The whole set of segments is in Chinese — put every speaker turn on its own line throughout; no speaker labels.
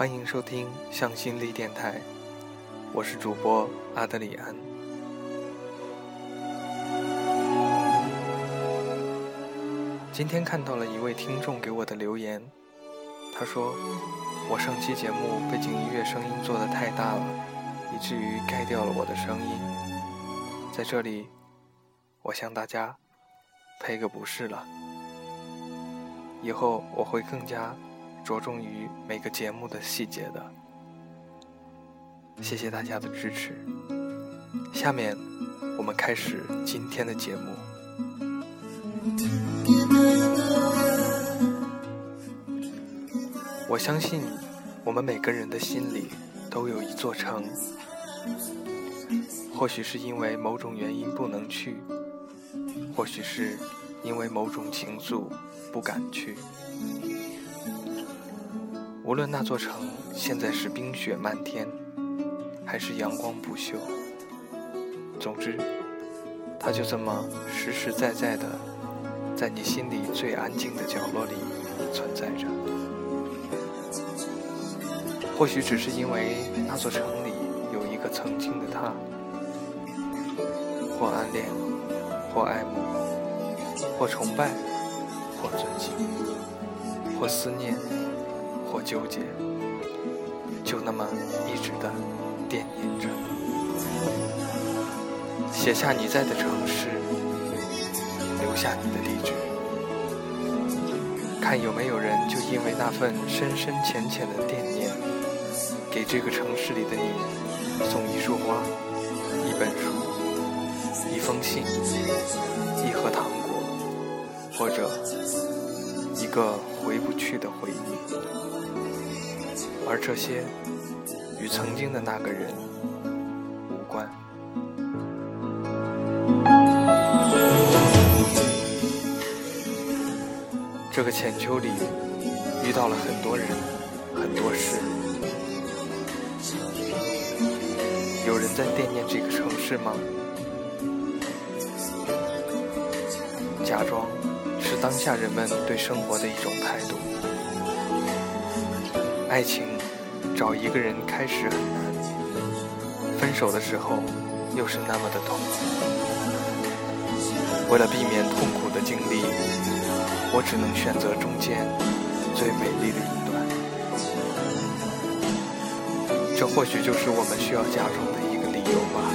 欢迎收听向心力电台，我是主播阿德里安。今天看到了一位听众给我的留言，他说我上期节目背景音乐声音做的太大了，以至于盖掉了我的声音。在这里，我向大家赔个不是了。以后我会更加着重于每个节目的细节的。谢谢大家的支持。下面我们开始今天的节目。我相信，我们每个人的心里都有一座城。或许是因为某种原因不能去，或许是因为某种情愫不敢去。无论那座城现在是冰雪漫天，还是阳光不休，总之，它就这么实实在在的，在你心里最安静的角落里存在着。或许只是因为那座城里有一个曾经的他，或暗恋，或爱慕，或崇拜，或尊敬，或思念，或纠结，就那么一直的惦念着。写下你在的城市，留下你的地址，看有没有人就因为那份深深浅浅的惦念。给这个城市里的你送一束花、一本书、一封信、一盒糖果，或者一个回不去的回忆，而这些与曾经的那个人无关。这个浅秋里遇到了很多人，很多事。有人在惦念这个城市吗？假装当下人们对生活的一种态度。爱情找一个人开始很难，分手的时候又是那么的痛苦。为了避免痛苦的经历，我只能选择中间最美丽的一段。这或许就是我们需要假装的一个理由吧。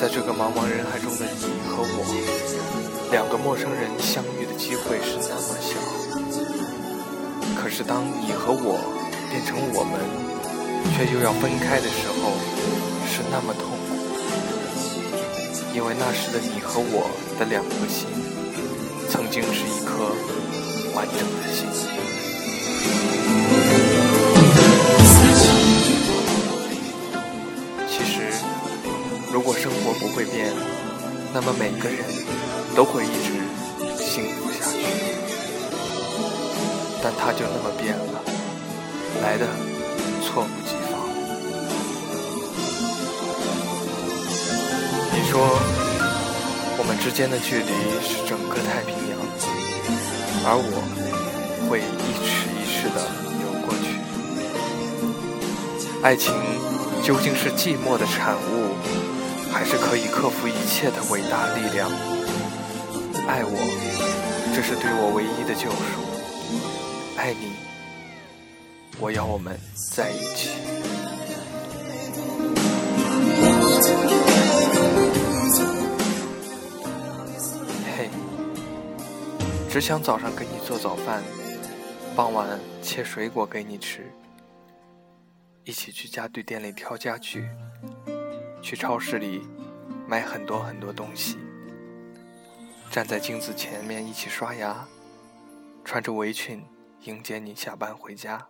在这个茫茫人海中的你和我，两个陌生人相遇的机会是那么小。可是当你和我变成我们，却又要分开的时候，是那么痛苦。因为那时的你和我的两颗心，曾经是一颗完整的心。其实，如果生活不会变，那么每个人都会一直幸福下去。但他就那么变了，来的猝不及防。你说，我们之间的距离是整个太平洋，而我会一尺一尺的游过去。爱情究竟是寂寞的产物？还是可以克服一切的伟大力量。爱我，这是对我唯一的救赎。爱你，我要我们在一起。嘿，只想早上给你做早饭，傍晚切水果给你吃，一起去家具店里挑家具。去超市里买很多很多东西，站在镜子前面一起刷牙，穿着围裙迎接你下班回家。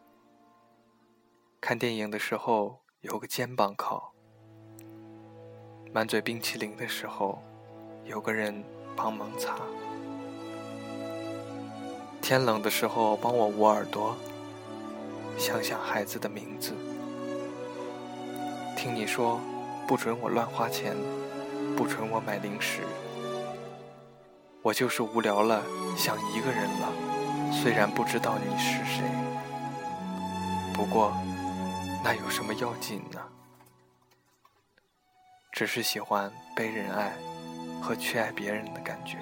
看电影的时候有个肩膀靠，满嘴冰淇淋的时候有个人帮忙擦。天冷的时候帮我捂耳朵，想想孩子的名字，听你说。不准我乱花钱，不准我买零食。我就是无聊了，想一个人了。虽然不知道你是谁。不过，那有什么要紧呢？只是喜欢被人爱和去爱别人的感觉。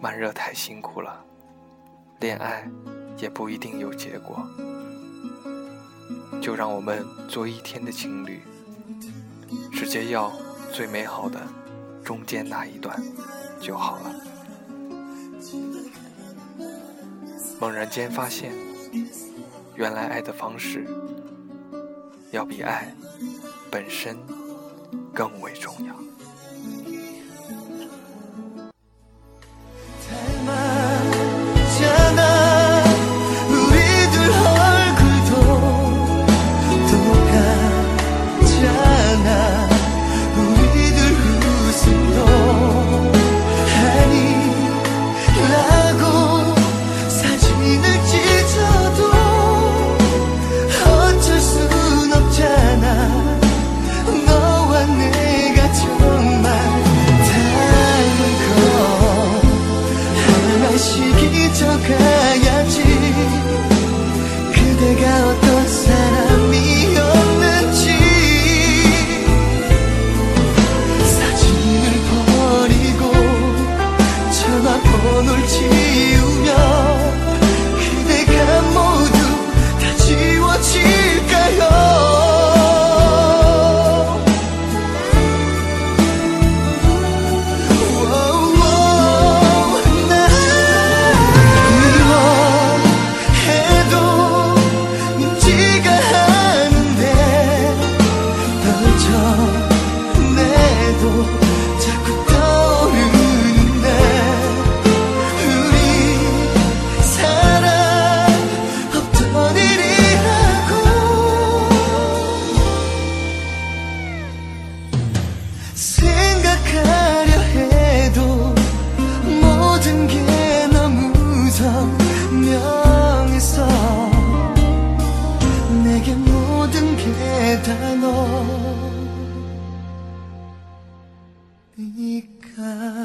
慢热太辛苦了，恋爱也不一定有结果。就让我们做一天的情侣，直接要最美好的中间那一段就好了。猛然间发现，原来爱的方式要比爱本身更为重要。
你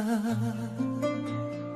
啊